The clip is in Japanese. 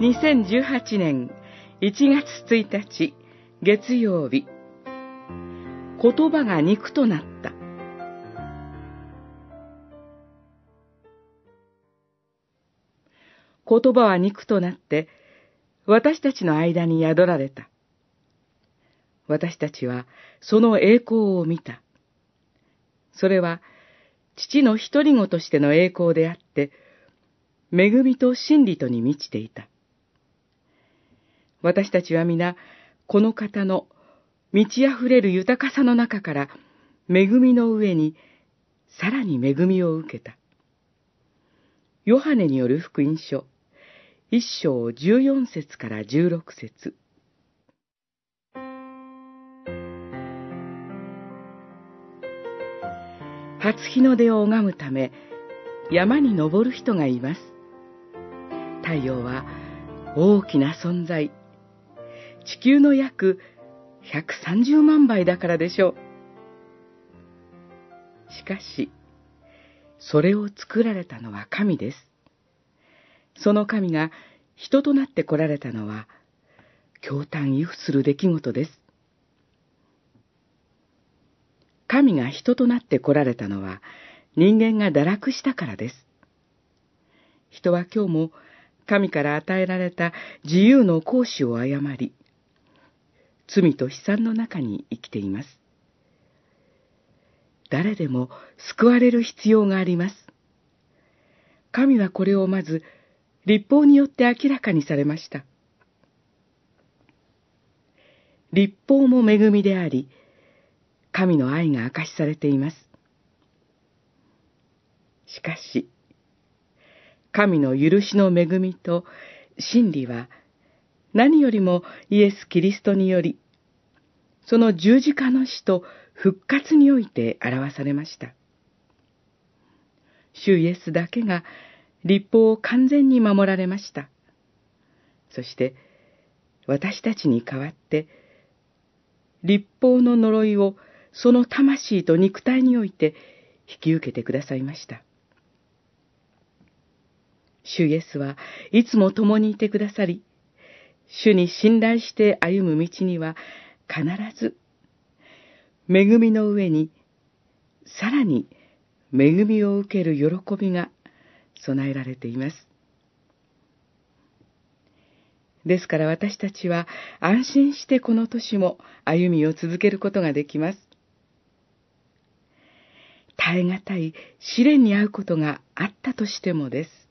2018年1月1日月曜日言葉が肉となった言葉は肉となって私たちの間に宿られた。私たちはその栄光を見た。それは父の一人子としての栄光であって、恵みと真理とに満ちていた。私たちは皆、この方の満ち溢れる豊かさの中から、恵みの上に、さらに恵みを受けた。ヨハネによる福音書、一章十四節から十六節初日の出を拝むため、山に登る人がいます。太陽は大きな存在。地球の約130万倍だからでしょう。しかし、それを作られたのは神です。その神が人となって来られたのは、驚嘆異不する出来事です。神が人となって来られたのは、人間が堕落したからです。人は今日も神から与えられた自由の行使を誤り、罪と悲惨の中に生きています。誰でも救われる必要があります。神はこれをまず、立法によって明らかにされました。立法も恵みであり、神の愛が明かしされています。しかし、神の許しの恵みと真理は何よりもイエス・キリストにより、その十字架の死と復活において表されました。主イエスだけが立法を完全に守られました。そして、私たちに代わって、立法の呪いをその魂と肉体において引き受けてくださいました。主イエスはいつも共にいてくださり、主に信頼して歩む道には必ず、恵みの上に、さらに恵みを受ける喜びが備えられています。ですから私たちは安心してこの年も歩みを続けることができます。耐え難い試練に遭うことがあったとしてもです。